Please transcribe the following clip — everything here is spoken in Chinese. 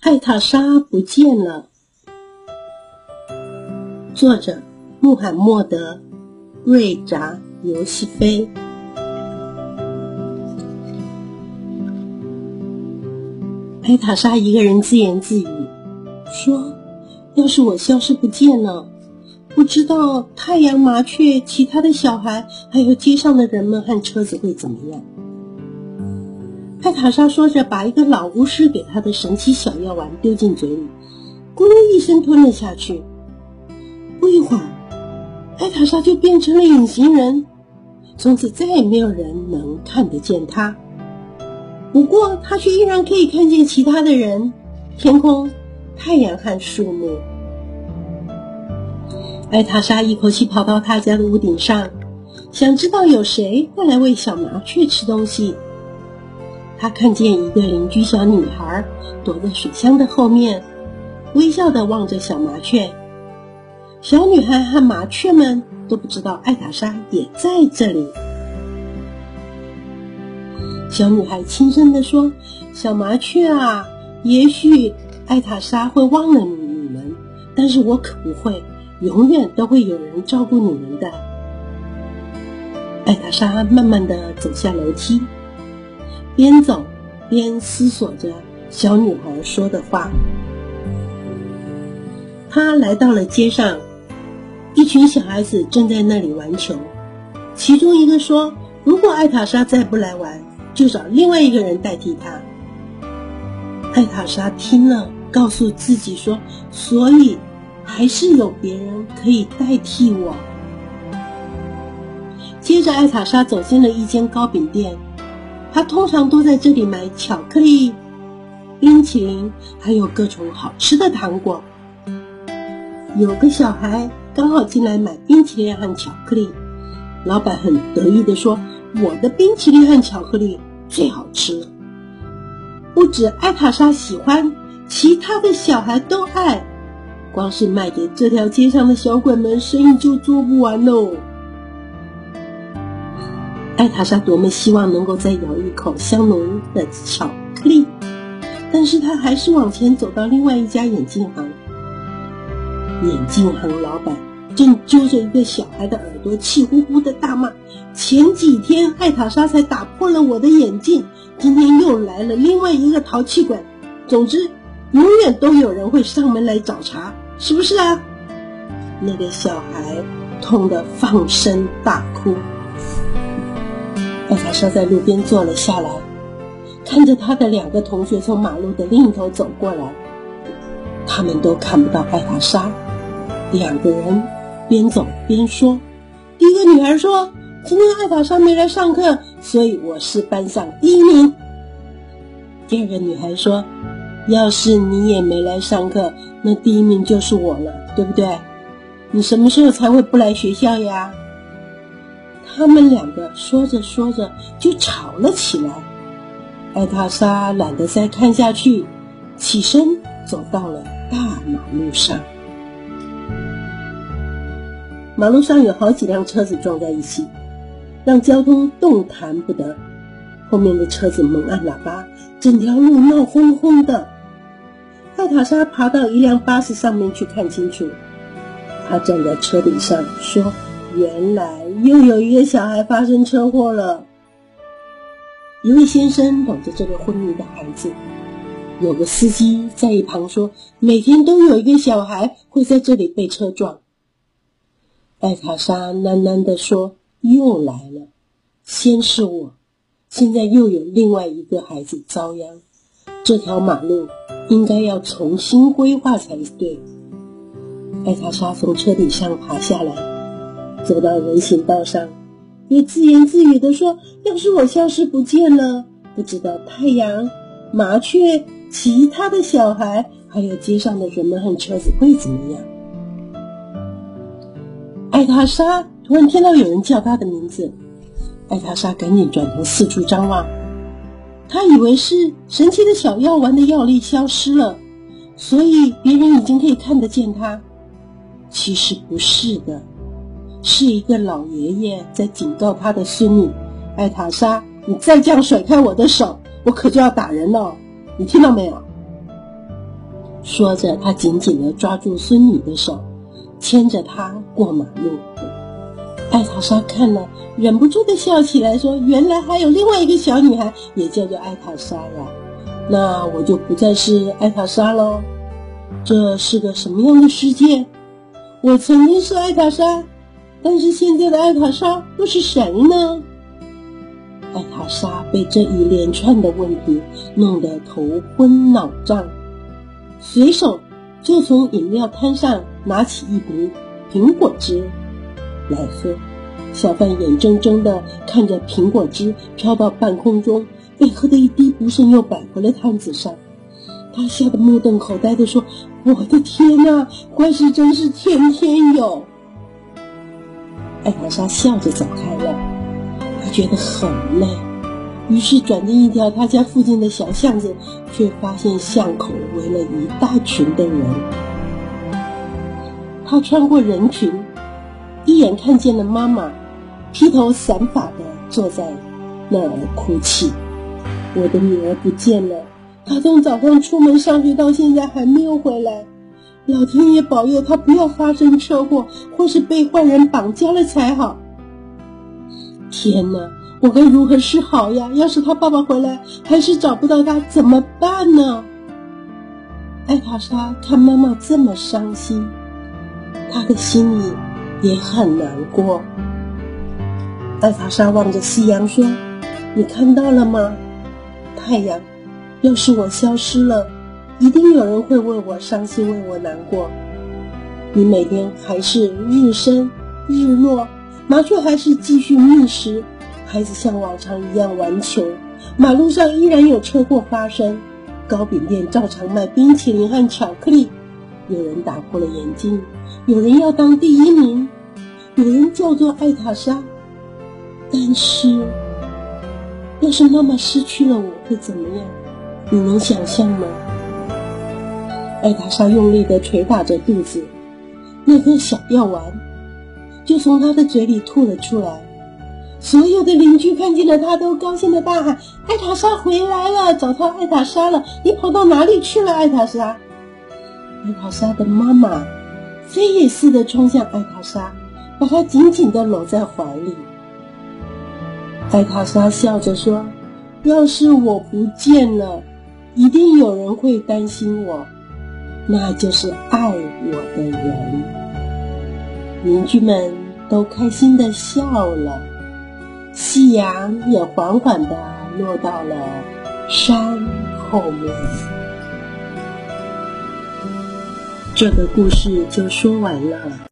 艾塔莎不见了。作者：穆罕默德·瑞扎尤西菲。艾塔莎一个人自言自语说：“要是我消失不见了，不知道太阳、麻雀、其他的小孩，还有街上的人们和车子会怎么样。”艾塔莎说着，把一个老巫师给她的神奇小药丸丢进嘴里，咕噜一声吞了下去。不一会儿，艾塔莎就变成了隐形人，从此再也没有人能看得见她。不过，她却依然可以看见其他的人、天空、太阳和树木。艾塔莎一口气跑到他家的屋顶上，想知道有谁会来喂小麻雀吃东西。他看见一个邻居小女孩躲在水箱的后面，微笑的望着小麻雀。小女孩和麻雀们都不知道艾塔莎也在这里。小女孩轻声的说：“小麻雀啊，也许艾塔莎会忘了你们，但是我可不会，永远都会有人照顾你们的。”艾塔莎慢慢的走下楼梯。边走边思索着小女孩说的话。他来到了街上，一群小孩子正在那里玩球。其中一个说：“如果艾塔莎再不来玩，就找另外一个人代替她。”艾塔莎听了，告诉自己说：“所以还是有别人可以代替我。”接着，艾塔莎走进了一间糕饼店。他通常都在这里买巧克力、冰淇淋，还有各种好吃的糖果。有个小孩刚好进来买冰淇淋和巧克力，老板很得意地说：“我的冰淇淋和巧克力最好吃，不止艾塔莎喜欢，其他的小孩都爱。光是卖给这条街上的小鬼们，生意就做不完喽。”艾塔莎多么希望能够再咬一口香浓的巧克力，但是她还是往前走到另外一家眼镜行。眼镜行老板正揪着一个小孩的耳朵，气呼呼的大骂：“前几天艾塔莎才打破了我的眼镜，今天又来了另外一个淘气鬼。总之，永远都有人会上门来找茬，是不是啊？”那个小孩痛得放声大哭。艾塔莎在路边坐了下来，看着他的两个同学从马路的另一头走过来，他们都看不到艾塔莎。两个人边走边说：“第一个女孩说，今天艾塔莎没来上课，所以我是班上第一名。”第二个女孩说：“要是你也没来上课，那第一名就是我了，对不对？你什么时候才会不来学校呀？”他们两个说着说着就吵了起来。艾塔莎懒得再看下去，起身走到了大马路上。马路上有好几辆车子撞在一起，让交通动弹不得。后面的车子猛按喇叭，整条路闹哄哄的。艾塔莎爬到一辆巴士上面去看清楚，她站在车顶上说。原来又有一个小孩发生车祸了。一位先生搂着这个昏迷的孩子，有个司机在一旁说：“每天都有一个小孩会在这里被车撞。”艾卡莎喃喃地说：“又来了，先是我，现在又有另外一个孩子遭殃。这条马路应该要重新规划才对。”艾卡莎从车顶上爬下来。走到人行道上，又自言自语地说：“要是我消失不见了，不知道太阳、麻雀、其他的小孩，还有街上的人们和车子会怎么样？”艾塔莎突然听到有人叫她的名字，艾塔莎赶紧转头四处张望，她以为是神奇的小药丸的药力消失了，所以别人已经可以看得见她。其实不是的。是一个老爷爷在警告他的孙女艾塔莎：“你再这样甩开我的手，我可就要打人了，你听到没有？”说着，他紧紧地抓住孙女的手，牵着她过马路。艾塔莎看了，忍不住的笑起来，说：“原来还有另外一个小女孩，也叫做艾塔莎呀。那我就不再是艾塔莎喽。这是个什么样的世界？我曾经是艾塔莎，但是现在的艾塔莎又是谁呢？”艾塔莎被这一连串的问题弄得头昏脑胀。随手就从饮料摊上拿起一瓶苹果汁来喝，小贩眼睁睁地看着苹果汁飘到半空中，被喝的一滴不剩，又摆回了摊子上。他吓得目瞪口呆地说：“我的天哪，怪事真是天天有！”艾塔莎笑着走开了，她觉得很累。于是转进一条他家附近的小巷子，却发现巷口围了一大群的人。他穿过人群，一眼看见了妈妈，披头散发的坐在那儿哭泣。我的女儿不见了，她从早上出门上学到现在还没有回来。老天爷保佑他不要发生车祸，或是被坏人绑架了才好。天哪！我该如何是好呀？要是他爸爸回来，还是找不到他，怎么办呢？艾塔莎看妈妈这么伤心，她的心里也很难过。艾塔莎望着夕阳说：“你看到了吗？太阳，要是我消失了，一定有人会为我伤心，为我难过。你每天还是日升日落，麻雀还是继续觅食。”孩子像往常一样玩球，马路上依然有车祸发生，糕饼店照常卖冰淇淋和巧克力。有人打破了眼镜，有人要当第一名，有人叫做艾塔莎。但是，要是妈妈失去了我会怎么样？你能想象吗？艾塔莎用力地捶打着肚子，那颗小药丸就从她的嘴里吐了出来。所有的邻居看见了他，都高兴的大喊：“艾塔莎回来了！找到艾塔莎了！你跑到哪里去了，艾塔莎？”艾塔莎的妈妈飞也似的冲向艾塔莎，把她紧紧的搂在怀里。艾塔莎笑着说：“要是我不见了，一定有人会担心我，那就是爱我的人。”邻居们都开心的笑了。夕阳也缓缓的落到了山后面。这个故事就说完了。